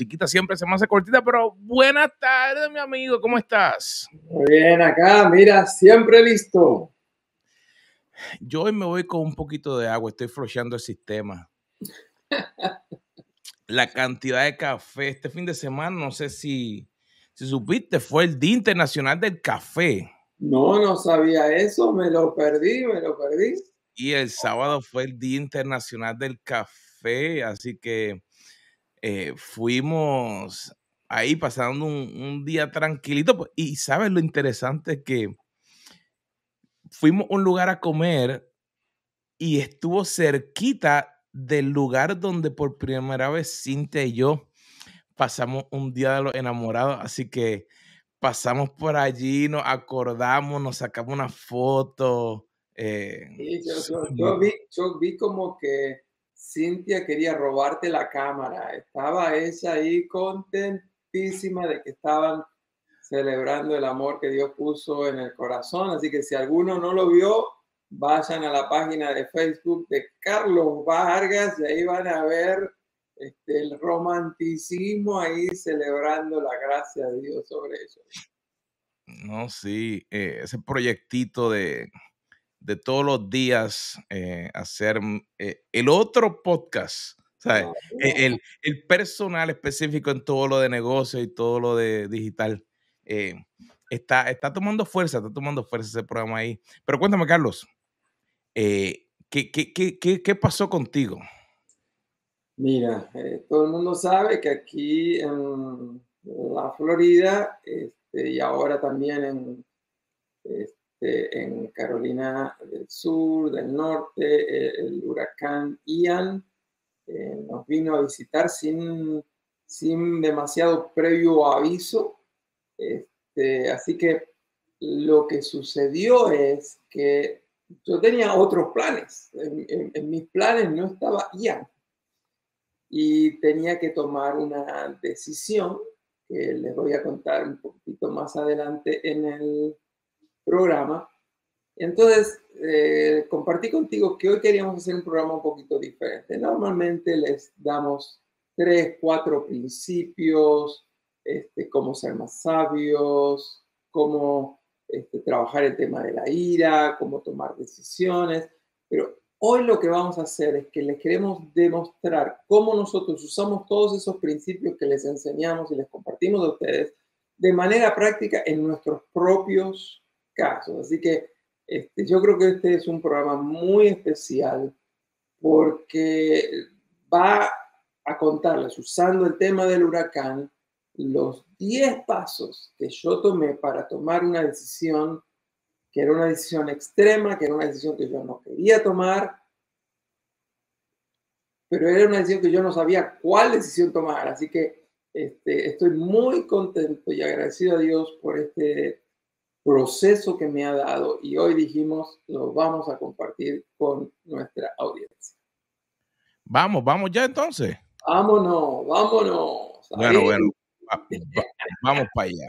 musiquita siempre se me hace cortita, pero buenas tardes, mi amigo, ¿cómo estás? Muy bien, acá, mira, siempre listo. Yo hoy me voy con un poquito de agua, estoy flocheando el sistema. La cantidad de café este fin de semana, no sé si, si supiste, fue el Día Internacional del Café. No, no sabía eso, me lo perdí, me lo perdí. Y el sábado fue el Día Internacional del Café, así que eh, fuimos ahí pasando un, día tranquilito. Pues, y sabes lo interesante que fuimos a un lugar a comer y estuvo cerquita del lugar donde por primera vez Cintia y yo pasamos un día de los enamorados. Así que pasamos por allí, nos acordamos, nos sacamos una foto. Eh, yo, vi, yo vi como que Cintia quería robarte la cámara. Estaba ella ahí contentísima de que estaban celebrando el amor que Dios puso en el corazón. Así que si alguno no lo vio, vayan a la página de Facebook de Carlos Vargas y ahí van a ver este, el romanticismo ahí celebrando la gracia de Dios sobre ellos. No, sí, eh, ese proyectito de, de todos los días eh, hacer mm, eh, el otro podcast, ¿sabes? E, el, el, personal específico en todo lo de negocio y todo lo de digital. Eh, está, está tomando fuerza, está tomando fuerza ese programa ahí. Pero cuéntame, Carlos, ¿qué, qué, qué, qué, pasó contigo? Mira, todo el mundo sabe que aquí en la Florida este, y ahora también en... Este, este, en Carolina del Sur, del Norte, eh, el, huracán Ian eh, nos vino a visitar sin, sin demasiado previo aviso. Este, así que lo que sucedió es que yo tenía otros planes. En, mis planes no estaba Ian. Y tenía que tomar una decisión que les voy a contar un poquito más adelante en el programa. Entonces, eh, compartí contigo que hoy queríamos hacer un programa un poquito diferente. Normalmente les damos tres, cuatro principios, este, cómo ser más sabios, cómo este, trabajar el tema de la ira, cómo tomar decisiones. Pero hoy lo que vamos a hacer es que les queremos demostrar cómo nosotros usamos todos esos principios que les enseñamos y les compartimos a ustedes de manera práctica en nuestros propios casos. Así que este, yo creo que este es un programa muy especial porque va a contarles, usando el tema del huracán, los 10 pasos que yo tomé para tomar una decisión que era una decisión extrema, que era una decisión que yo no quería tomar, pero era una decisión que yo no sabía cuál decisión tomar. Así que este, estoy muy contento y agradecido a Dios por este proceso que me ha dado y hoy dijimos lo vamos a compartir con nuestra audiencia. Vamos, vamos ya entonces. Vámonos, vámonos. Bueno, bueno, vamos para allá.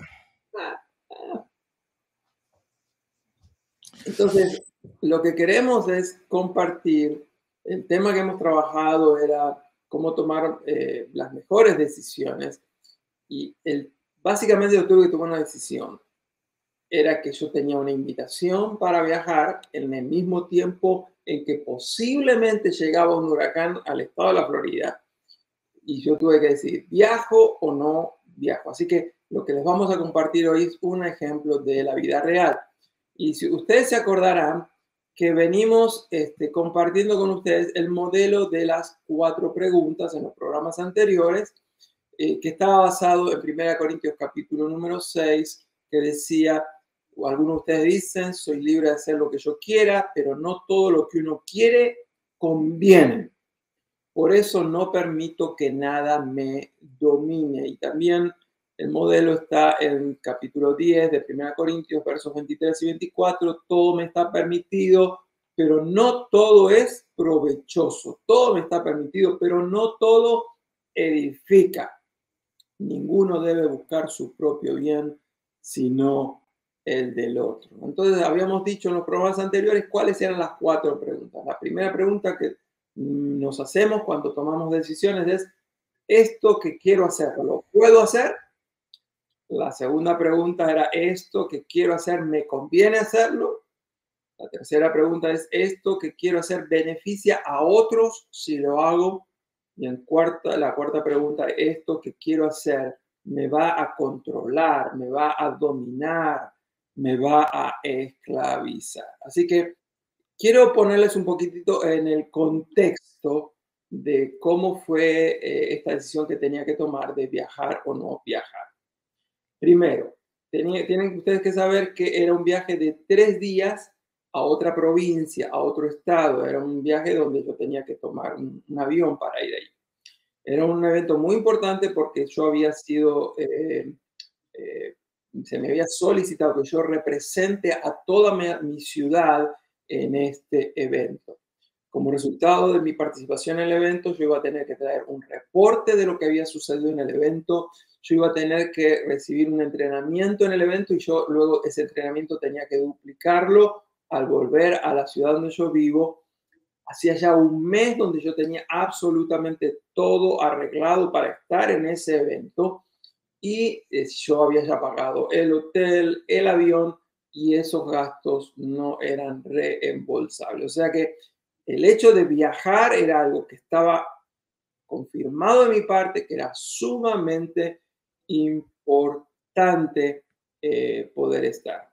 Entonces, lo que queremos es compartir. El tema que hemos trabajado era cómo tomar eh, las mejores decisiones. Y el, básicamente yo tuve que tomar una decisión era que yo tenía una invitación para viajar en el mismo tiempo en que posiblemente llegaba un huracán al estado de la Florida. Y yo tuve que decir, ¿viajo o no viajo? Así que lo que les vamos a compartir hoy es un ejemplo de la vida real. Y si ustedes se acordarán que venimos este, compartiendo con ustedes el modelo de las cuatro preguntas en los programas anteriores, eh, que estaba basado en 1 Corintios capítulo número 6, que decía, algunos de ustedes dicen, soy libre de hacer lo que yo quiera, pero no todo lo que uno quiere conviene. Por eso no permito que nada me domine. Y también el modelo está en capítulo 10 de 1 Corintios, versos 23 y 24. Todo me está permitido, pero no todo es provechoso. Todo me está permitido, pero no todo edifica. Ninguno debe buscar su propio bien, sino el del otro. Entonces, habíamos dicho en los programas anteriores cuáles eran las cuatro preguntas. La primera pregunta que nos hacemos cuando tomamos decisiones es, esto que quiero hacer, ¿lo puedo hacer? La segunda pregunta era, ¿esto que quiero hacer me conviene hacerlo? La tercera pregunta es, ¿esto que quiero hacer beneficia a otros si lo hago? Y en cuarta, la cuarta pregunta, ¿esto que quiero hacer me va a controlar, me va a dominar, me va a esclavizar? Así que quiero ponerles un poquitito en el contexto de cómo fue eh, esta decisión que tenía que tomar de viajar o no viajar. Primero, tienen ustedes que saber que era un viaje de tres días a otra provincia, a otro estado. Era un viaje donde yo tenía que tomar un, avión para ir ahí. Era un evento muy importante porque yo había sido, eh, eh, se me había solicitado que yo represente a toda mi ciudad en este evento. Como resultado de mi participación en el evento, yo iba a tener que traer un reporte de lo que había sucedido en el evento, yo iba a tener que recibir un entrenamiento en el evento y yo luego ese entrenamiento tenía que duplicarlo al volver a la ciudad donde yo vivo. Hacía ya un mes donde yo tenía absolutamente todo arreglado para estar en ese evento y eh, yo había ya pagado el hotel, el avión y esos gastos no eran reembolsables. O sea que el hecho de viajar era algo que estaba confirmado de mi parte, que era sumamente importante eh, poder estar.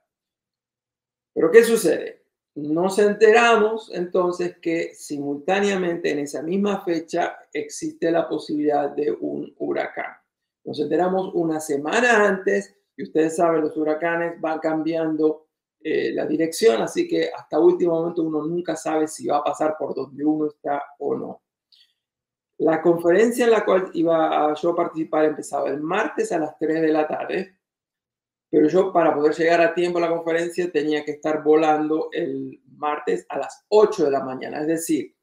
Pero ¿qué sucede? Nos enteramos entonces que simultáneamente en esa misma fecha existe la posibilidad de un huracán. Nos enteramos una semana antes y ustedes saben, los huracanes van cambiando eh, la dirección, así que hasta último momento uno nunca sabe si va a pasar por donde uno está o no. La conferencia en la cual iba yo a participar empezaba el martes a las 3 de la tarde, pero yo para poder llegar a tiempo a la conferencia tenía que estar volando el martes a las 8 de la mañana, es decir,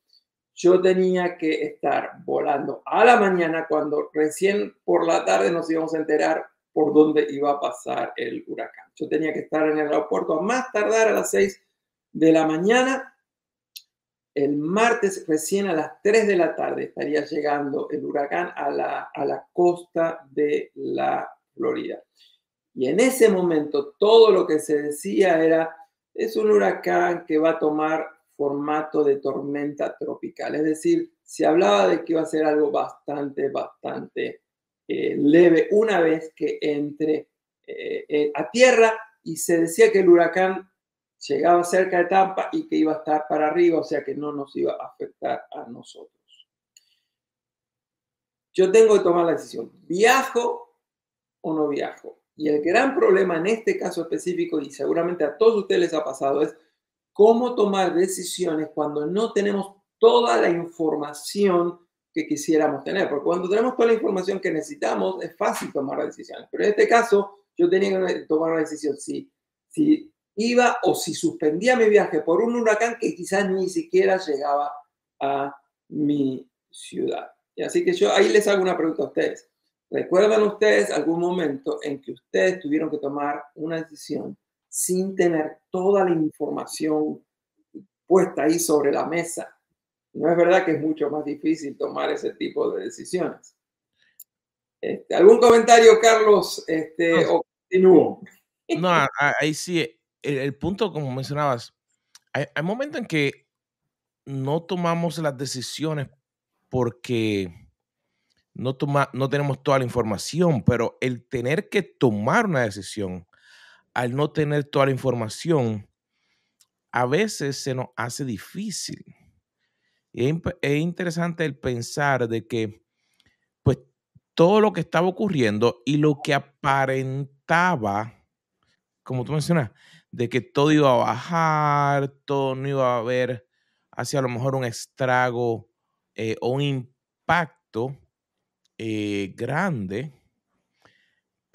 yo tenía que estar volando a la mañana cuando recién por la tarde nos íbamos a enterar por dónde iba a pasar el huracán. Yo tenía que estar en el aeropuerto a más tardar a las 6 de la mañana. El martes, recién a las 3 de la tarde, estaría llegando el huracán a la, a la costa de la Florida. Y en ese momento todo lo que se decía era, es un huracán que va a tomar formato de tormenta tropical. Es decir, se hablaba de que iba a ser algo bastante, bastante eh, leve una vez que entre eh, eh, a tierra y se decía que el huracán llegaba cerca de Tampa y que iba a estar para arriba, o sea que no nos iba a afectar a nosotros. Yo tengo que tomar la decisión, ¿viajo o no viajo? Y el gran problema en este caso específico, y seguramente a todos ustedes les ha pasado, es cómo tomar decisiones cuando no tenemos toda la información que quisiéramos tener, porque cuando tenemos toda la información que necesitamos es fácil tomar decisiones, pero en este caso yo tenía que tomar una decisión si, si iba o si suspendía mi viaje por un huracán que quizás ni siquiera llegaba a mi ciudad. Y así que yo ahí les hago una pregunta a ustedes. ¿Recuerdan ustedes algún momento en que ustedes tuvieron que tomar una decisión sin tener toda la información puesta ahí sobre la mesa? No es verdad que es mucho más difícil tomar ese tipo de decisiones. Este, ¿Algún comentario, Carlos? Este, no. O continúo. No, ahí sí, el, punto, como mencionabas, hay, momentos en que no tomamos las decisiones porque no, toma, no tenemos toda la información, pero el tener que tomar una decisión al no tener toda la información, a veces se nos hace difícil. Es, interesante el pensar de que, pues, todo lo que estaba ocurriendo y lo que aparentaba, como tú mencionas, de que todo iba a bajar, todo no iba a haber hacia a lo mejor un estrago eh, o un impacto eh, grande.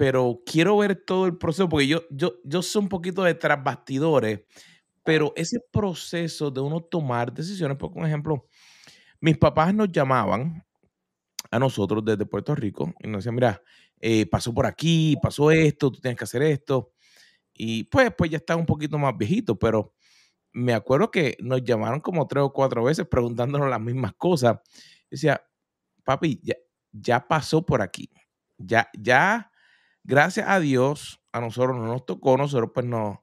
Pero quiero ver todo el proceso, porque yo, yo, yo soy un poquito de tras bastidores pero ese proceso de uno tomar decisiones, por ejemplo, mis papás nos llamaban a nosotros desde Puerto Rico y nos decían, mira, eh, pasó por aquí, pasó esto, tú tienes que hacer esto. Y pues, pues ya está un poquito más viejito, pero me acuerdo que nos llamaron como tres o cuatro veces preguntándonos las mismas cosas. decía, papi, ya pasó por aquí. Ya, ya, gracias a Dios, a nosotros no nos tocó, nosotros pues nos,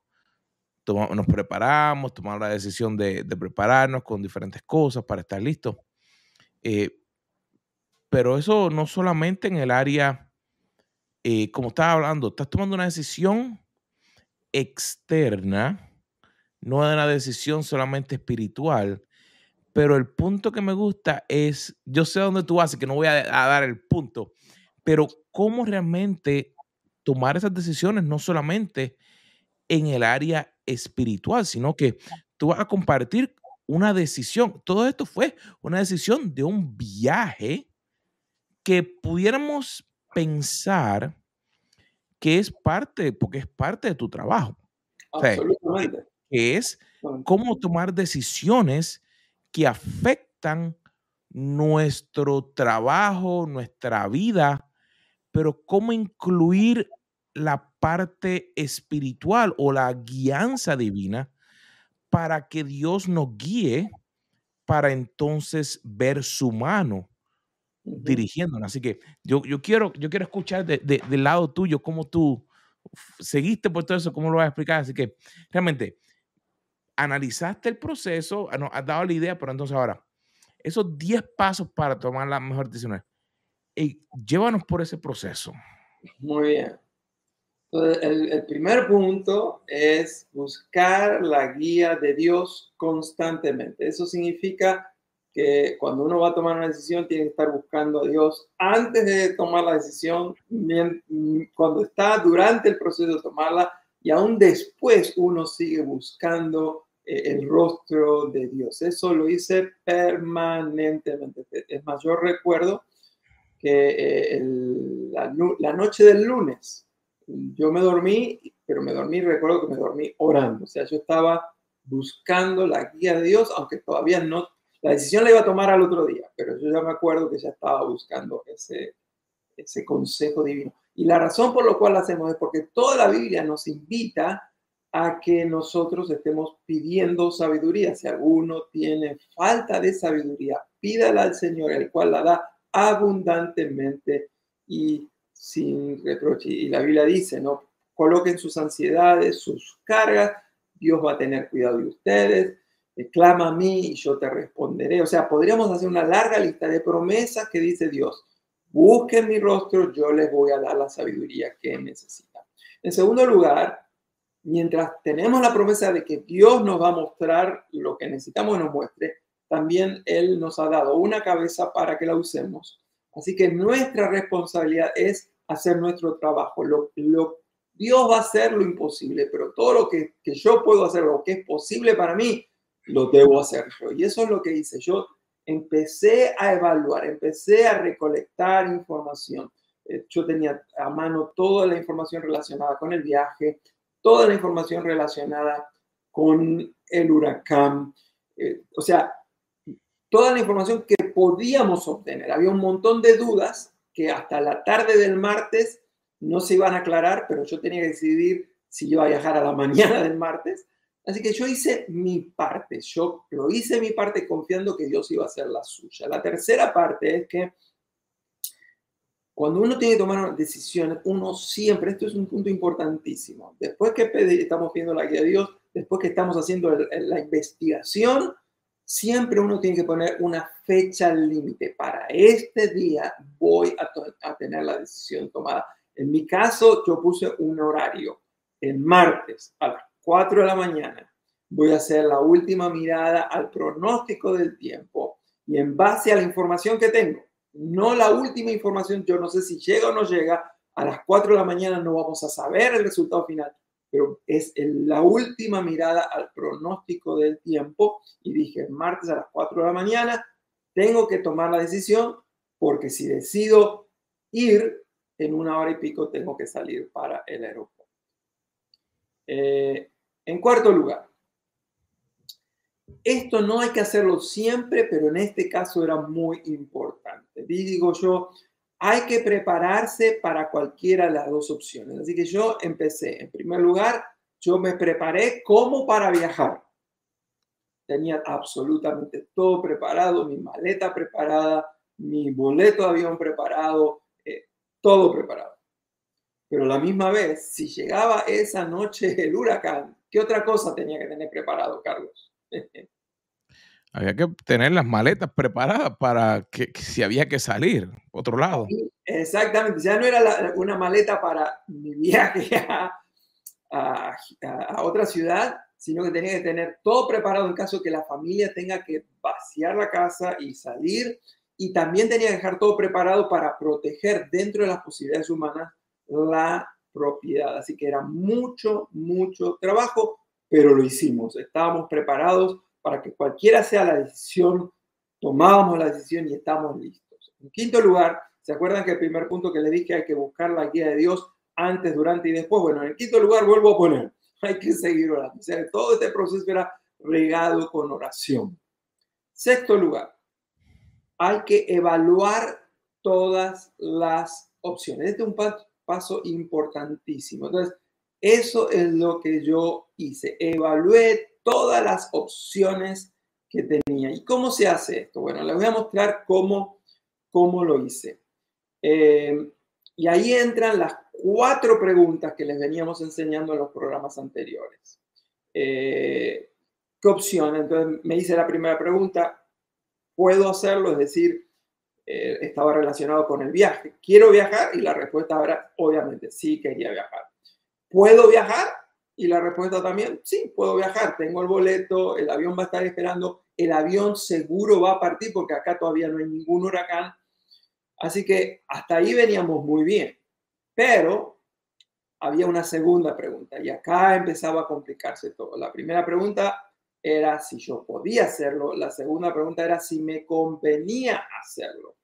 nos preparamos, tomamos la decisión de, prepararnos con diferentes cosas para estar listos. Eh, pero eso no solamente en el área, eh, como estaba hablando, estás tomando una decisión externa, no una decisión solamente espiritual. Pero el punto que me gusta es, yo sé dónde tú vas que no voy a dar el punto, pero cómo realmente tomar esas decisiones no solamente en el área espiritual, sino que tú vas a compartir una decisión. Todo esto fue una decisión de un viaje que pudiéramos pensar que es parte, porque es parte de tu trabajo. Absolutamente. que es cómo tomar decisiones que afectan nuestro trabajo, nuestra vida, pero cómo incluir la parte espiritual o la guianza divina para que Dios nos guíe para entonces ver su mano dirigiéndonos. Así que yo, yo, quiero, yo quiero escuchar de, del lado tuyo cómo tú seguiste por todo eso, cómo lo vas a explicar. Así que realmente analizaste el proceso, ah, nos has dado la idea, pero entonces ahora, esos 10 pasos para tomar las mejores decisiones, y llévanos por ese proceso. Muy bien. Entonces, el, el, primer punto es buscar la guía de Dios constantemente. Eso significa que cuando uno va a tomar una decisión tiene que estar buscando a Dios antes de tomar la decisión, cuando está durante el proceso de tomarla y aún después uno sigue buscando eh, el rostro de Dios. Eso lo hice permanentemente. Es más, yo recuerdo que eh, la, noche del lunes, yo me dormí, pero me dormí, recuerdo que me dormí orando. O sea, yo estaba buscando la guía de Dios, aunque todavía no, la decisión la iba a tomar al otro día, pero yo ya me acuerdo que ya estaba buscando ese, ese consejo divino. Y la razón por la cual lo hacemos es porque toda la Biblia nos invita a que nosotros estemos pidiendo sabiduría. Si alguno tiene falta de sabiduría, pídala al Señor, el cual la da abundantemente y sin reproche. Y la Biblia dice, ¿no? Coloquen sus ansiedades, sus cargas, Dios va a tener cuidado de ustedes, clama a mí y yo te responderé. O sea, podríamos hacer una larga lista de promesas que dice Dios, busquen mi rostro, yo les voy a dar la sabiduría que necesitan. En segundo lugar, mientras tenemos la promesa de que Dios nos va a mostrar lo que necesitamos nos muestre, también Él nos ha dado una cabeza para que la usemos Así que nuestra responsabilidad es hacer nuestro trabajo. Lo, Dios va a hacer lo imposible, pero todo lo que, yo puedo hacer, lo que es posible para mí, lo debo hacer yo. Y eso es lo que hice. Yo empecé a evaluar, empecé a recolectar información. Eh, yo tenía a mano toda la información relacionada con el viaje, toda la información relacionada con el huracán. Eh, o sea, toda la información que podíamos obtener. Había un montón de dudas que hasta la tarde del martes no se iban a aclarar, pero yo tenía que decidir si iba a viajar a la mañana del martes. Así que yo hice mi parte, yo lo hice mi parte confiando que Dios iba a hacer la suya. La tercera parte es que cuando uno tiene que tomar decisiones, uno siempre, esto es un punto importantísimo, después que estamos pidiendo la guía de Dios, después que estamos haciendo la investigación, siempre uno tiene que poner una fecha límite. Para este día voy a, tener la decisión tomada. En mi caso, yo puse un horario. El martes a las 4 de la mañana voy a hacer la última mirada al pronóstico del tiempo y en base a la información que tengo, no la última información, yo no sé si llega o no llega, a las 4 de la mañana no vamos a saber el resultado final, pero es la última mirada al pronóstico del tiempo y dije, martes a las 4 de la mañana, tengo que tomar la decisión porque si decido ir en una hora y pico, tengo que salir para el aeropuerto. Eh, en cuarto lugar, esto no hay que hacerlo siempre, pero en este caso era muy importante. Digo yo, hay que prepararse para cualquiera de las dos opciones. Así que yo empecé, en primer lugar, yo me preparé como para viajar. Tenía absolutamente todo preparado, mi maleta preparada, mi boleto de avión preparado, eh, todo preparado. Pero la misma vez, si llegaba esa noche el huracán, ¿qué otra cosa tenía que tener preparado, Carlos? había que tener las maletas preparadas para que, si había que salir, otro lado. Exactamente, ya no era una maleta para mi viaje a, a, otra ciudad, sino que tenía que tener todo preparado en caso que la familia tenga que vaciar la casa y salir. Y también tenía que dejar todo preparado para proteger dentro de las posibilidades humanas la propiedad. Así que era mucho, mucho trabajo, pero lo hicimos. Estábamos preparados para que cualquiera sea la decisión, tomábamos la decisión y estamos listos. En quinto lugar, ¿se acuerdan que el primer punto que le dije hay que buscar la guía de Dios antes, durante y después? Bueno, en el quinto lugar vuelvo a poner, hay que seguir orando. O sea, todo este proceso era regado con oración. Sexto lugar, hay que evaluar todas las opciones. Este es un paso importantísimo. Entonces, eso es lo que yo hice. Evalué todas las opciones que tenía. ¿Y cómo se hace esto? Bueno, les voy a mostrar cómo, cómo lo hice. Eh, y ahí entran las cuatro preguntas que les veníamos enseñando en los programas anteriores. Eh, ¿Qué opción? Entonces me hice la primera pregunta, ¿puedo hacerlo? Es decir, eh, estaba relacionado con el viaje. ¿Quiero viajar? Y la respuesta era, obviamente, sí quería viajar. ¿Puedo viajar? Y la respuesta también, sí, puedo viajar, tengo el boleto, el avión va a estar esperando, el avión seguro va a partir porque acá todavía no hay ningún huracán. Así que hasta ahí veníamos muy bien. Pero había una segunda pregunta y acá empezaba a complicarse todo. La primera pregunta era si yo podía hacerlo, la segunda pregunta era si me convenía hacerlo.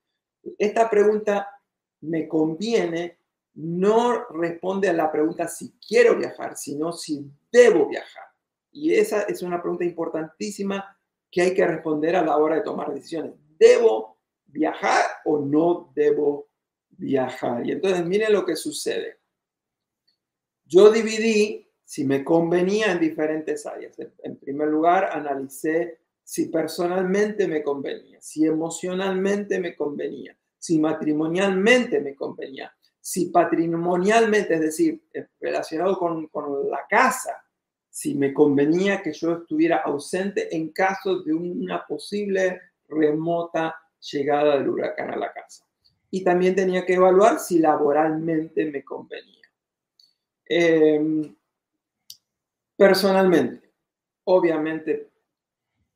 Esta pregunta me conviene no responde a la pregunta si quiero viajar, sino si debo viajar. Y esa es una pregunta importantísima que hay que responder a la hora de tomar decisiones. ¿Debo viajar o no debo viajar? Y entonces miren lo que sucede. Yo dividí si me convenía en diferentes áreas. En primer lugar, analicé si personalmente me convenía, si emocionalmente me convenía, si matrimonialmente me convenía, si patrimonialmente, es decir, eh, relacionado con, la casa, si me convenía que yo estuviera ausente en caso de una posible remota llegada del huracán a la casa. Y también tenía que evaluar si laboralmente me convenía. Em, personalmente, obviamente,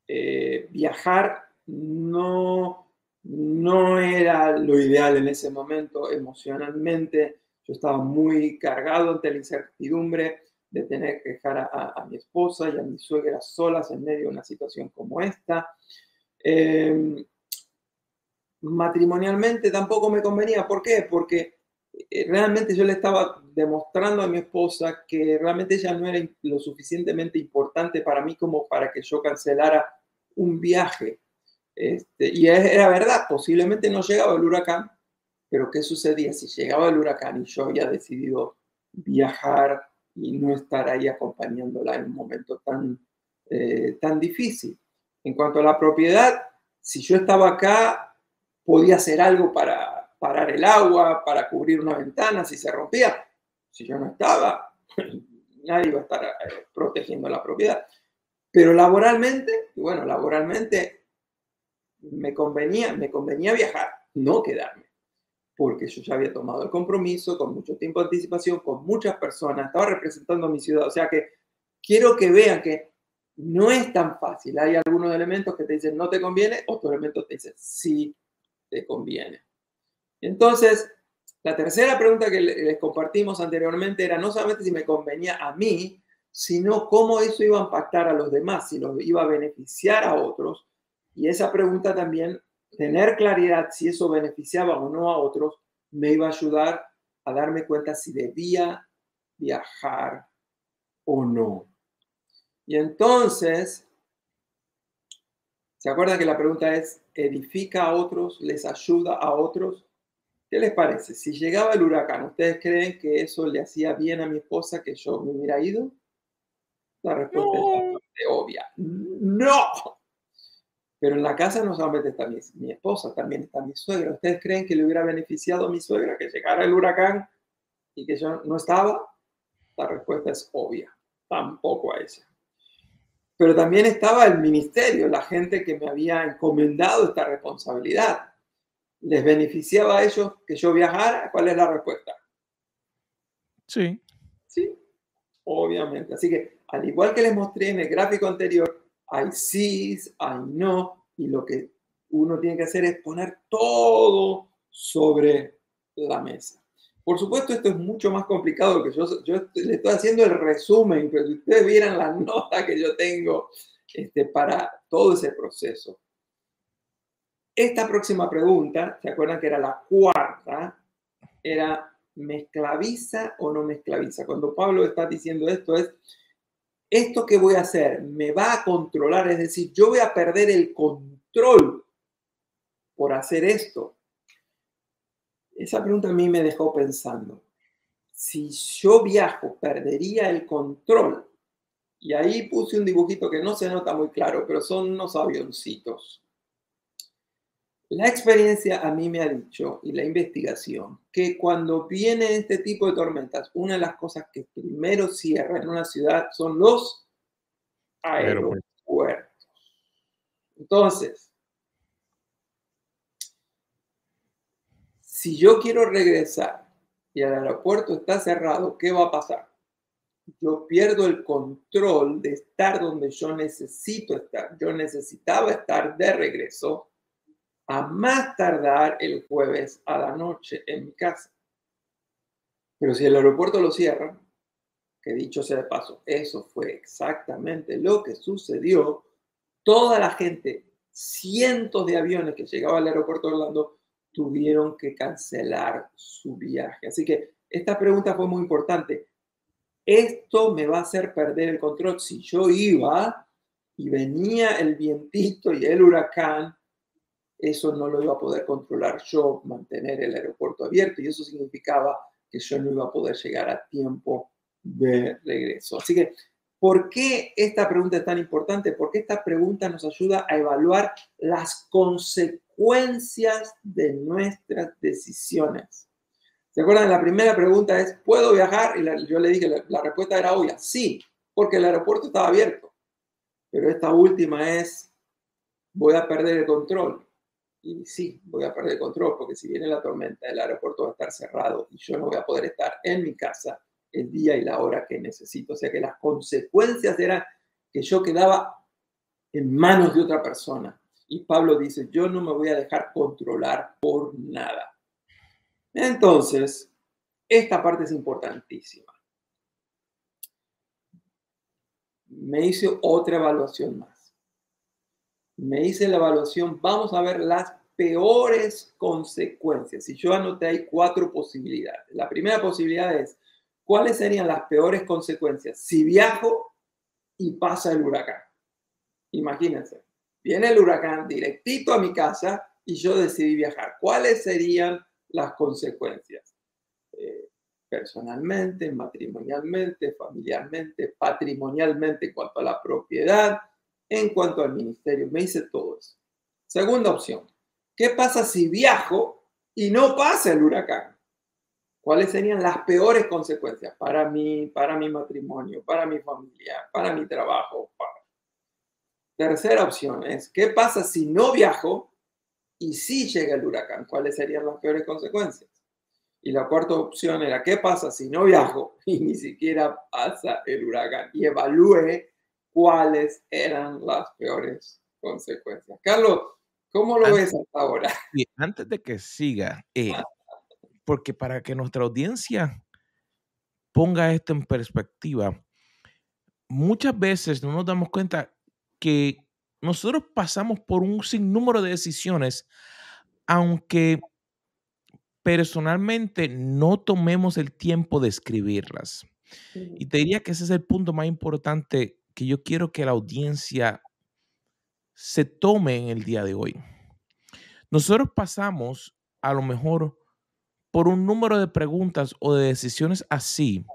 eh, viajar no no era lo ideal en ese momento emocionalmente. Yo estaba muy cargado ante la incertidumbre de tener que dejar a, mi esposa y a mi suegra solas en medio de una situación como esta. Em, matrimonialmente tampoco me convenía. ¿Por qué? Porque eh, realmente yo le estaba demostrando a mi esposa que realmente ella no era lo suficientemente importante para mí como para que yo cancelara un viaje este, y era verdad, posiblemente no llegaba el huracán, pero ¿qué sucedía si llegaba el huracán y yo había decidido viajar y no estar ahí acompañándola en un momento tan, eh, tan difícil? En cuanto a la propiedad, si yo estaba acá, podía hacer algo para parar el agua, para cubrir una ventana si se rompía. Si yo no estaba, nadie iba a estar eh, protegiendo la propiedad. Pero laboralmente, bueno, laboralmente me convenía, me convenía viajar, no quedarme, porque yo ya había tomado el compromiso con mucho tiempo de anticipación, con muchas personas, estaba representando a mi ciudad, o sea que quiero que vean que no es tan fácil. Hay algunos elementos que te dicen no te conviene, otros elementos te dicen sí te conviene. Entonces, la tercera pregunta que les compartimos anteriormente era no solamente si me convenía a mí, sino cómo eso iba a impactar a los demás, si los iba a beneficiar a otros y esa pregunta también, tener claridad si eso beneficiaba o no a otros, me iba a ayudar a darme cuenta si debía viajar o no. Y entonces, ¿se acuerdan que la pregunta es, ¿edifica a otros? ¿Les ayuda a otros? ¿Qué les parece? Si llegaba el huracán, ¿ustedes creen que eso le hacía bien a mi esposa que yo me hubiera ido? La respuesta es obvia. No, Pero en la casa no solamente está mi, mi, esposa, también está mi suegra. ¿Ustedes creen que le hubiera beneficiado a mi suegra que llegara el huracán y que yo no estaba? La respuesta es obvia, tampoco a ella. Pero también estaba el ministerio, la gente que me había encomendado esta responsabilidad. ¿Les beneficiaba a ellos que yo viajara? ¿Cuál es la respuesta? Sí. Sí, obviamente. Así que, al igual que les mostré en el gráfico anterior, hay sí, hay no, y lo que uno tiene que hacer es poner todo sobre la mesa. Por supuesto, esto es mucho más complicado que yo, yo le estoy haciendo el resumen, pero si ustedes vieran la nota que yo tengo este, para todo ese proceso. Esta próxima pregunta, ¿se acuerdan que era la cuarta? Era, ¿me esclaviza o no me esclaviza? Cuando Pablo está diciendo esto es, ¿esto que voy a hacer me va a controlar? Es decir, yo voy a perder el control por hacer esto. Esa pregunta a mí me dejó pensando. Si yo viajo, perdería el control. Y ahí puse un dibujito que no se nota muy claro, pero son unos avioncitos. La experiencia a mí me ha dicho, y la investigación, que cuando viene este tipo de tormentas, una de las cosas que primero cierra en una ciudad son los aeropuertos. Entonces, si yo quiero regresar y el aeropuerto está cerrado, ¿qué va a pasar? Yo pierdo el control de estar donde yo necesito estar. Yo necesitaba estar de regreso a más tardar el jueves a la noche en mi casa. Pero si el aeropuerto lo cierra, que dicho sea de paso, eso fue exactamente lo que sucedió, toda la gente, cientos de aviones que llegaban al aeropuerto de Orlando, tuvieron que cancelar su viaje. Así que esta pregunta fue muy importante. ¿Esto me va a hacer perder el control? Si yo iba y venía el vientito y el huracán, eso no lo iba a poder controlar yo, mantener el aeropuerto abierto y eso significaba que yo no iba a poder llegar a tiempo de regreso. Así que, ¿por qué esta pregunta es tan importante? Porque esta pregunta nos ayuda a evaluar las consecuencias de nuestras decisiones. ¿Se acuerdan? La primera pregunta es, ¿puedo viajar? Y yo le dije, la, la respuesta era obvia, sí, porque el aeropuerto estaba abierto. Pero esta última es, voy a perder el control. Y sí, voy a perder control porque si viene la tormenta, el aeropuerto va a estar cerrado y yo no voy a poder estar en mi casa el día y la hora que necesito. O sea que las consecuencias eran que yo quedaba en manos de otra persona. Y Pablo dice, yo no me voy a dejar controlar por nada. Entonces, esta parte es importantísima. Me hice otra evaluación más. Me hice la evaluación, vamos a ver las peores consecuencias. Y yo anoté ahí cuatro posibilidades. La primera posibilidad es, ¿cuáles serían las peores consecuencias si viajo y pasa el huracán? Imagínense Viene el huracán directito a mi casa y yo decidí viajar. ¿Cuáles serían las consecuencias? Eh, personalmente, matrimonialmente, familiarmente, patrimonialmente en cuanto a la propiedad, en cuanto al ministerio. Me hice todo eso. Segunda opción. ¿Qué pasa si viajo y no pasa el huracán? ¿Cuáles serían las peores consecuencias para mí, para mi matrimonio, para mi familia, para mi trabajo, Tercera opción es, ¿qué pasa si no viajo y si llega el huracán? ¿Cuáles serían las peores consecuencias? Y la cuarta opción era, ¿qué pasa si no viajo y ni siquiera pasa el huracán? Y evalúe cuáles eran las peores consecuencias. Carlos, ¿cómo lo ves hasta ahora? Y antes de que siga, eh, porque para que nuestra audiencia ponga esto en perspectiva, muchas veces no nos damos cuenta que nosotros pasamos por un sinnúmero de decisiones, aunque personalmente no tomemos el tiempo de escribirlas. Y te diría que ese es el punto más importante que yo quiero que la audiencia se tome en el día de hoy. Nosotros pasamos a lo mejor por un número de preguntas o de decisiones así.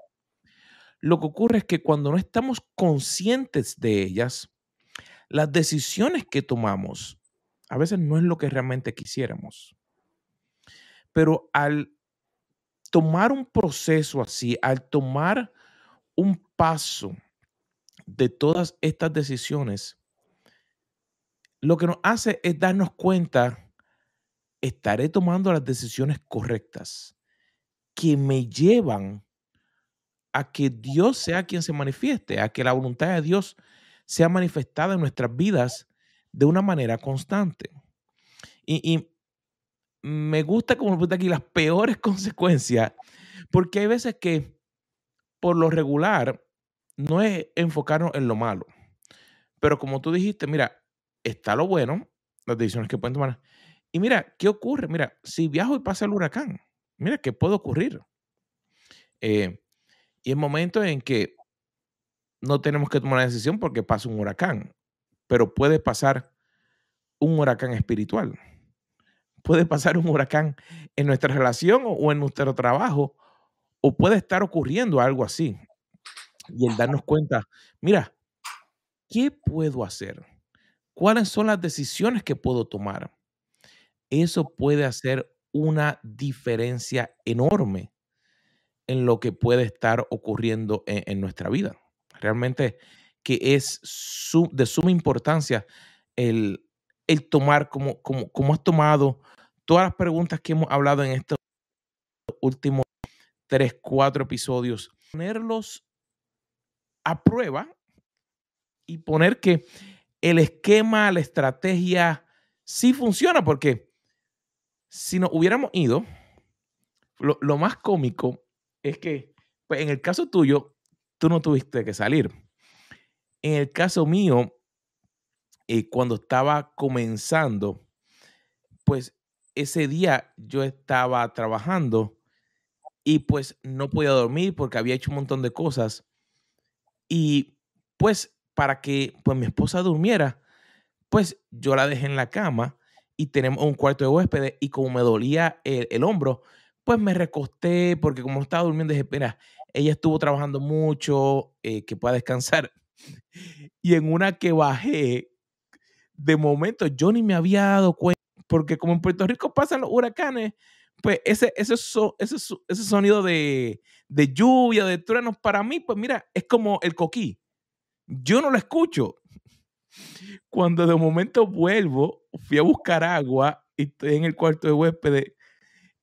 Lo que ocurre es que cuando no estamos conscientes de ellas, las decisiones que tomamos a veces no es lo que realmente quisiéramos. Pero al tomar un proceso así, al tomar un paso de todas estas decisiones, lo que nos hace es darnos cuenta, estaré tomando las decisiones correctas que me llevan a que Dios sea quien se manifieste, a que la voluntad de Dios sea manifestada en nuestras vidas de una manera constante. Y, me gusta, como lo aquí, las peores consecuencias, porque hay veces que por lo regular no es enfocarnos en lo malo. Pero como tú dijiste, mira, está lo bueno, las decisiones que pueden tomar. Y mira, ¿qué ocurre? Mira, si viajo y pasa el huracán, mira, ¿qué puede ocurrir? Eh, y en momentos en que no tenemos que tomar una decisión porque pasa un huracán, pero puede pasar un huracán espiritual. Puede pasar un huracán en nuestra relación o en nuestro trabajo, o puede estar ocurriendo algo así. Y el darnos cuenta, mira, ¿qué puedo hacer? ¿Cuáles son las decisiones que puedo tomar? Eso puede hacer una diferencia enorme en lo que puede estar ocurriendo en, nuestra vida. Realmente que es de suma importancia el, el tomar, como, como, como has tomado todas las preguntas que hemos hablado en estos últimos tres, cuatro episodios, ponerlos a prueba y poner que el esquema, la estrategia sí funciona, porque si nos hubiéramos ido, lo, lo más cómico es que pues, en el caso tuyo, tú no tuviste que salir. En el caso mío, eh, cuando estaba comenzando, pues ese día yo estaba trabajando y pues no podía dormir porque había hecho un montón de cosas. Y pues para que pues mi esposa durmiera, pues yo la dejé en la cama y tenemos un cuarto de huéspedes y como me dolía el hombro, pues me recosté porque como estaba durmiendo dije, espera, ella estuvo trabajando mucho, eh, que pueda descansar. Y en una que bajé, de momento yo ni me había dado cuenta, porque como en Puerto Rico pasan los huracanes, pues ese, ese, ese, ese sonido de, de lluvia, de truenos, para mí, pues mira, es como el coquí. Yo no lo escucho. Cuando de momento vuelvo, fui a buscar agua y estoy en el cuarto de huéspedes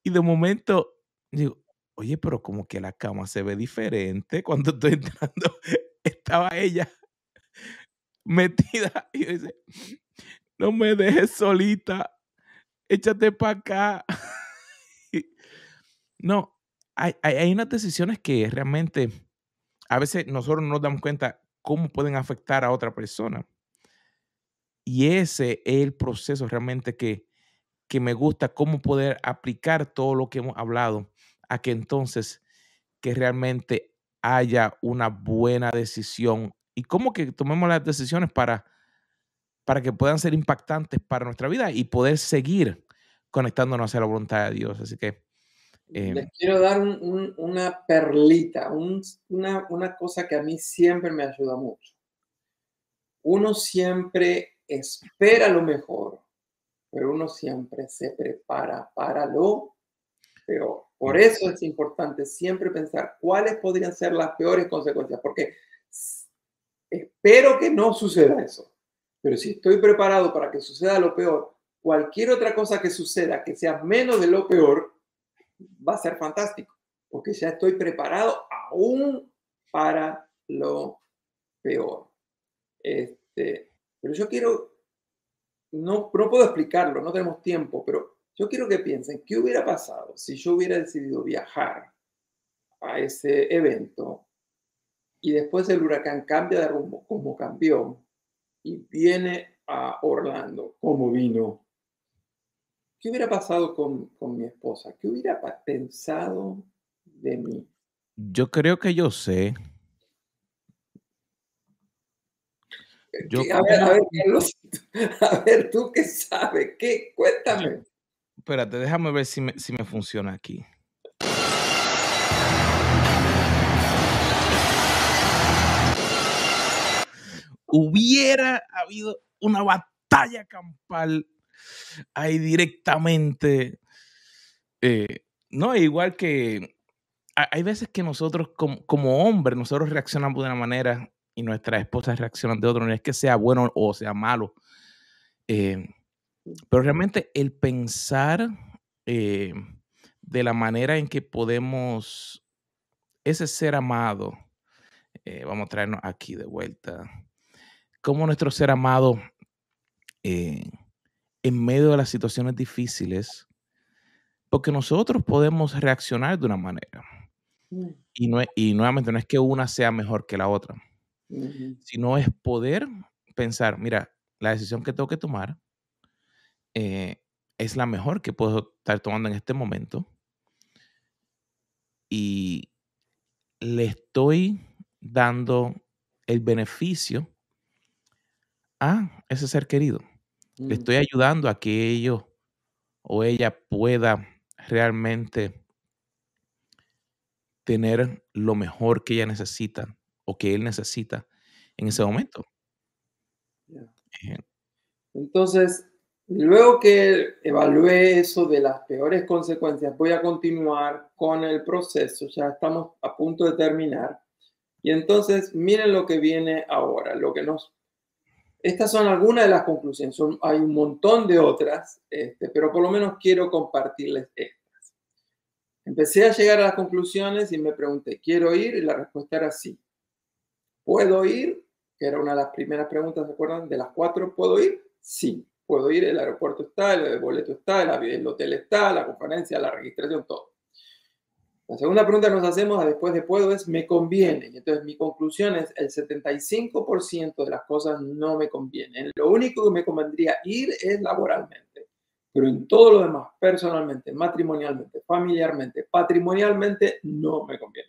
y de momento digo, oye, pero como que la cama se ve diferente. Cuando estoy entrando, estaba ella metida y dice, no me dejes solita, échate para acá. No, hay, hay, unas decisiones que realmente a veces nosotros no nos damos cuenta cómo pueden afectar a otra persona. Y ese es el proceso realmente que, que me gusta cómo poder aplicar todo lo que hemos hablado a que entonces que realmente haya una buena decisión y cómo que tomemos las decisiones para, para que puedan ser impactantes para nuestra vida y poder seguir conectándonos a la voluntad de Dios. Así que... Les em quiero dar una perlita, una, una cosa que a mí siempre me ayuda mucho. Uno siempre espera lo mejor pero uno siempre se prepara para lo peor. Por eso es importante siempre pensar cuáles podrían ser las peores consecuencias, porque espero que no suceda eso. Pero si estoy preparado para que suceda lo peor, cualquier otra cosa que suceda que sea menos de lo peor, va a ser fantástico, porque ya estoy preparado aún para lo peor. Este, pero yo quiero no, puedo explicarlo, no tenemos tiempo, pero yo quiero que piensen, ¿qué hubiera pasado si yo hubiera decidido viajar a ese evento y después el huracán cambia de rumbo como cambió y viene a Orlando como vino? ¿Qué hubiera pasado con, con mi esposa? ¿Qué hubiera pensado de mí? Yo creo que yo sé. a, ver, a, ver, a ver, tú qué sabes, ¿qué? Cuéntame. Espérate, déjame ver si me, si me funciona aquí. hubiera habido una batalla campal ahí directamente. Eh, no, igual que hay veces que nosotros como, hombres, nosotros reaccionamos de una manera y nuestras esposas reaccionan de otra, no es que sea bueno o sea malo. Eh, pero realmente el pensar eh, de la manera en que podemos, ese ser amado, vamos a traernos aquí de vuelta, como nuestro ser amado en medio de las situaciones difíciles, porque nosotros podemos reaccionar de una manera. Mm. Y, no, y nuevamente no es que una sea mejor que la otra, sino es poder pensar, mira, la decisión que tengo que tomar eh, es la mejor que puedo estar tomando en este momento. Y le estoy dando el beneficio a ese ser querido. Le mm. estoy ayudando a que ellos o ella pueda realmente tener lo mejor que ella necesita o que él necesita en ese momento. Entonces, luego que evalué eso de las peores consecuencias, voy a continuar con el proceso. Ya estamos a punto de terminar. Y entonces, miren lo que viene ahora, lo que nos... Estas son algunas de las conclusiones, hay un montón de otras, este, pero por lo menos quiero compartirles estas. Empecé a llegar a las conclusiones y me pregunté, ¿quiero ir? Y la respuesta era sí. ¿Puedo ir? Que era una de las primeras preguntas, ¿se acuerdan? De las cuatro, ¿puedo ir? Sí, puedo ir, el aeropuerto está, el boleto está, el hotel está, la conferencia, la registración, todo. La segunda pregunta que nos hacemos después de puedo es, ¿me conviene? Y entonces mi conclusión es, el 75% de las cosas no me convienen. Lo único que me convendría ir es laboralmente. Pero en todo lo demás, personalmente, matrimonialmente, familiarmente, patrimonialmente, no me conviene.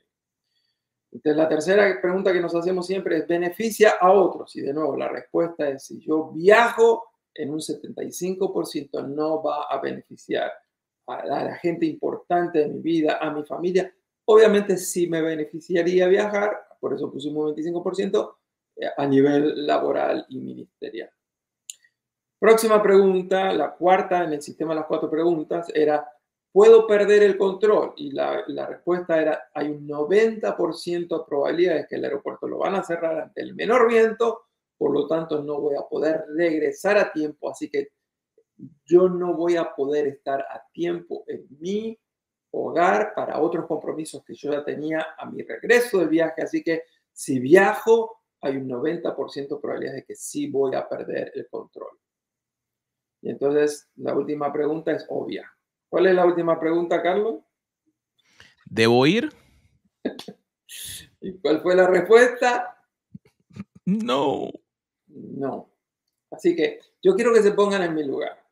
Entonces, la tercera pregunta que nos hacemos siempre es, ¿beneficia a otros? Y de nuevo, la respuesta es, si yo viajo, en un 75% no va a beneficiar a la, gente importante de mi vida, a mi familia. Obviamente sí me beneficiaría viajar, por eso pusimos un 25% eh, a nivel laboral y ministerial. Próxima pregunta, la cuarta en el sistema de las cuatro preguntas, era ¿Puedo perder el control? Y la, respuesta era, hay un 90% de probabilidades que el aeropuerto lo van a cerrar ante el menor viento, por lo tanto no voy a poder regresar a tiempo, así que yo no voy a poder estar a tiempo en mi hogar para otros compromisos que yo ya tenía a mi regreso del viaje, así que si viajo, hay un 90% de probabilidades de que sí voy a perder el control. Y entonces la última pregunta es obvia. ¿Cuál es la última pregunta, Carlos? ¿Debo ir? ¿Y cuál fue la respuesta? No. No. Así que yo quiero que se pongan en mi lugar.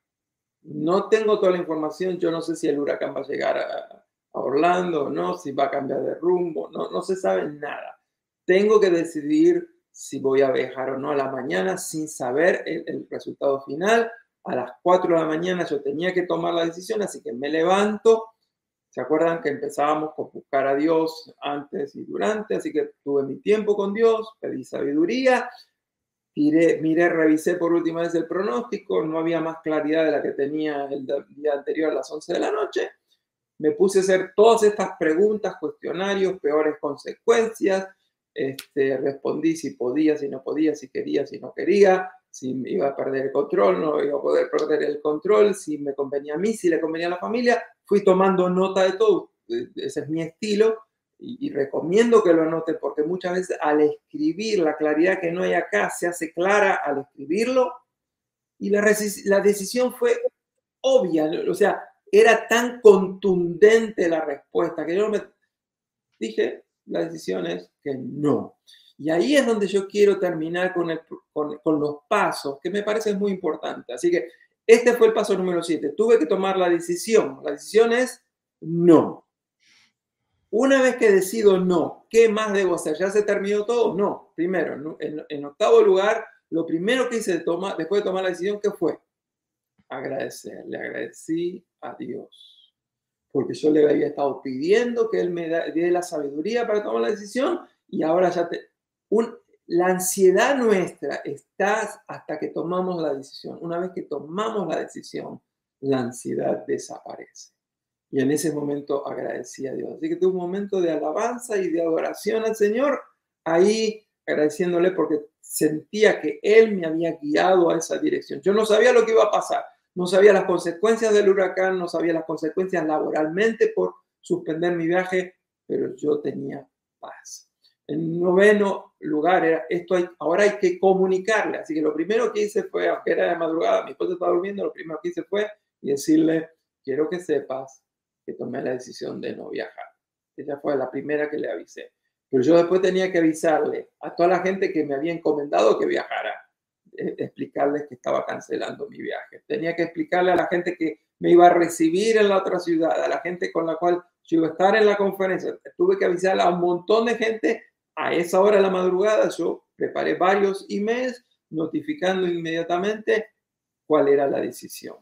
No tengo toda la información, yo no sé si el huracán va a llegar a, Orlando no, si va a cambiar de rumbo, no, no se sabe nada. Tengo que decidir si voy a viajar o no a la mañana sin saber el resultado final a las 4 de la mañana yo tenía que tomar la decisión, así que me levanto. ¿Se acuerdan que empezábamos con buscar a Dios antes y durante? Así que tuve mi tiempo con Dios, pedí sabiduría, miré, miré, revisé por última vez el pronóstico, no había más claridad de la que tenía el día anterior a las 11 de la noche. Me puse a hacer todas estas preguntas, cuestionarios, peores consecuencias. Este, respondí si podía, si no podía, si quería, si no quería si iba a perder el control, no iba a poder perder el control, si me convenía a mí, si le convenía a la familia. Fui tomando nota de todo, ese es mi estilo y, recomiendo que lo anoten porque muchas veces al escribir la claridad que no hay acá se hace clara al escribirlo y la, la decisión fue obvia, o sea, era tan contundente la respuesta que yo me dije, la decisión es que no. Y ahí es donde yo quiero terminar con, con, los pasos, que me parece muy importante. Así que este fue el paso número 7. Tuve que tomar la decisión. La decisión es no. Una vez que decido no, ¿qué más debo hacer? ¿Ya se terminó todo? No. Primero, en, octavo lugar, lo primero que hice después de tomar la decisión, ¿qué fue? Agradecer. Le agradecí a Dios. Porque yo le había estado pidiendo que Él me dé la sabiduría para tomar la decisión y ahora ya te, la ansiedad nuestra está hasta que tomamos la decisión. Una vez que tomamos la decisión, la ansiedad desaparece. Y en ese momento agradecí a Dios. Así que tuve un momento de alabanza y de adoración al Señor, ahí agradeciéndole porque sentía que Él me había guiado a esa dirección. Yo no sabía lo que iba a pasar, no sabía las consecuencias del huracán, no sabía las consecuencias laboralmente por suspender mi viaje, pero yo tenía paz. En noveno lugar era esto, hay, ahora hay que comunicarle. Así que lo primero que hice fue, aunque era de madrugada, mi esposa estaba durmiendo, lo primero que hice fue decirle, quiero que sepas que tomé la decisión de no viajar. Ella fue la primera que le avisé. Pero yo después tenía que avisarle a toda la gente que me había encomendado que viajara, eh, explicarles que estaba cancelando mi viaje. Tenía que explicarle a la gente que me iba a recibir en la otra ciudad, a la gente con la cual yo iba a estar en la conferencia. Tuve que avisarle a un montón de gente a esa hora de la madrugada. Yo preparé varios emails notificando inmediatamente cuál era la decisión.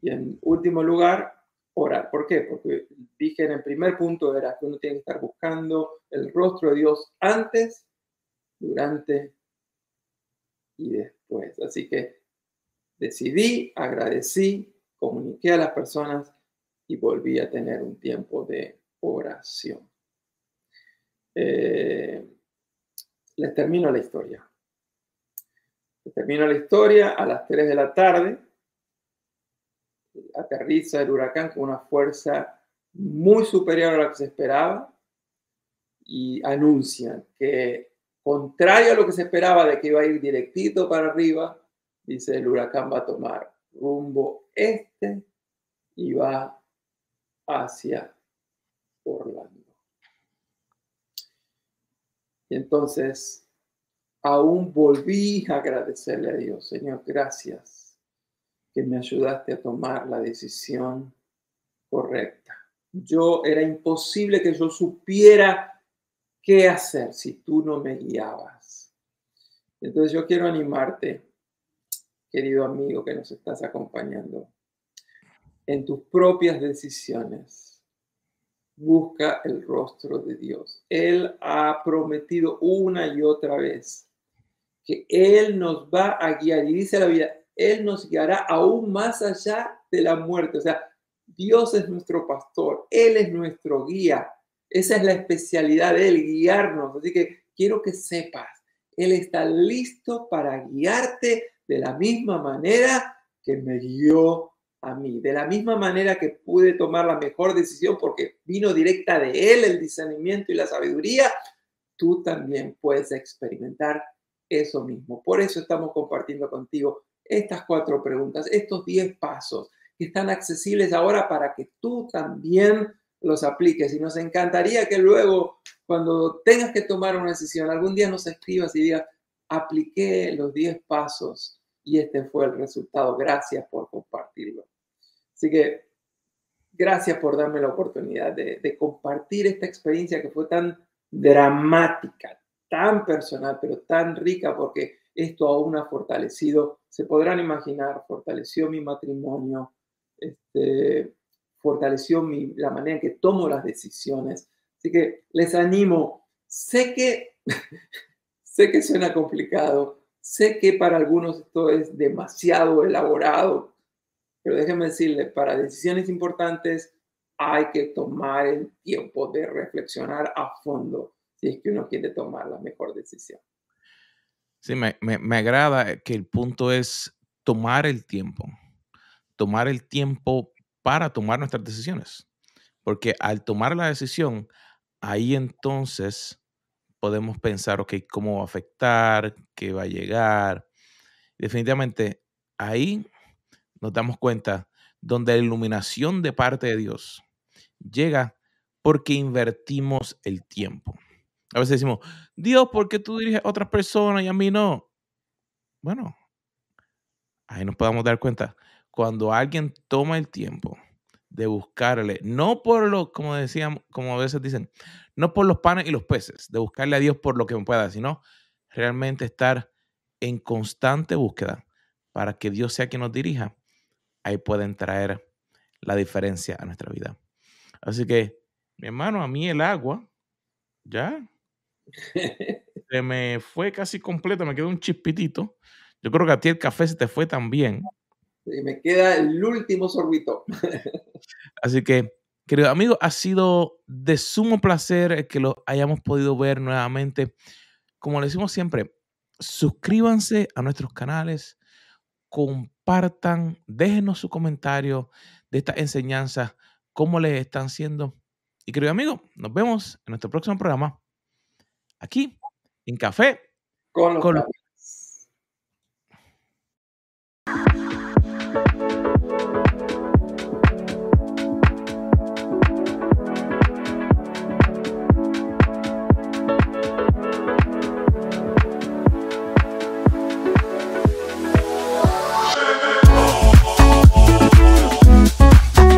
Y en último lugar, orar. ¿Por qué? Porque dije en el primer punto era que uno tiene que estar buscando el rostro de Dios antes, durante y después. Así que decidí, agradecí, comuniqué a las personas y volví a tener un tiempo de oración. Eh, les termino la historia. Les termino la historia a las 3 de la tarde aterriza el huracán con una fuerza muy superior a la que se esperaba y anuncian que, contrario a lo que se esperaba de que iba a ir directito para arriba, dice el huracán va a tomar rumbo este y va hacia Orlando. Y entonces aún volví a agradecerle a Dios, Señor, gracias que me ayudaste a tomar la decisión correcta. Yo era imposible que yo supiera qué hacer si tú no me guiabas. Entonces yo quiero animarte, querido amigo que nos estás acompañando, en tus propias decisiones. Busca el rostro de Dios. Él ha prometido una y otra vez que Él nos va a guiar. Y dice la vida, él nos guiará aún más allá de la muerte. O sea, Dios es nuestro pastor, Él es nuestro guía. Esa es la especialidad de Él, guiarnos. Así que quiero que sepas, Él está listo para guiarte de la misma manera que me guió a mí, de la misma manera que pude tomar la mejor decisión porque vino directa de Él el discernimiento y la sabiduría, tú también puedes experimentar eso mismo. Por eso estamos compartiendo contigo estas cuatro preguntas, estos diez pasos que están accesibles ahora para que tú también los apliques. Y nos encantaría que luego, cuando tengas que tomar una decisión, algún día nos escribas y digas, apliqué los diez pasos y este fue el resultado. Gracias por compartirlo. Así que gracias por darme la oportunidad de, de compartir esta experiencia que fue tan dramática, tan personal, pero tan rica porque esto aún ha fortalecido, se podrán imaginar, fortaleció mi matrimonio, este, fortaleció mi, la manera en que tomo las decisiones. Así que les animo, sé que, sé que suena complicado, sé que para algunos esto es demasiado elaborado, pero déjenme decirle, para decisiones importantes hay que tomar el tiempo de reflexionar a fondo si es que uno quiere tomar la mejor decisión. Sí, me, me, agrada que el punto es tomar el tiempo, tomar el tiempo para tomar nuestras decisiones. Porque al tomar la decisión, ahí entonces podemos pensar, ok, ¿cómo va a afectar? ¿Qué va a llegar? Definitivamente, ahí nos damos cuenta donde la iluminación de parte de Dios llega porque invertimos el tiempo. A veces decimos, Dios, ¿por qué tú diriges a otras personas y a mí no? Bueno, ahí nos podemos dar cuenta. Cuando alguien toma el tiempo de buscarle, no por lo, como decíamos, como a veces dicen, no por los panes y los peces, de buscarle a Dios por lo que me pueda, sino realmente estar en constante búsqueda para que Dios sea quien nos dirija, ahí pueden traer la diferencia a nuestra vida. Así que, mi hermano, a mí el agua, ya, Se me fue casi completo, me quedó un chispitito. Yo creo que a ti el café se te fue también. Y me queda el último sorbito. Así que, querido amigo, ha sido de sumo placer que lo hayamos podido ver nuevamente. Como le decimos siempre, suscríbanse a nuestros canales, compartan, déjenos su comentario de esta enseñanza, cómo les están siendo. Y querido amigo, nos vemos en nuestro próximo programa aquí en Café con los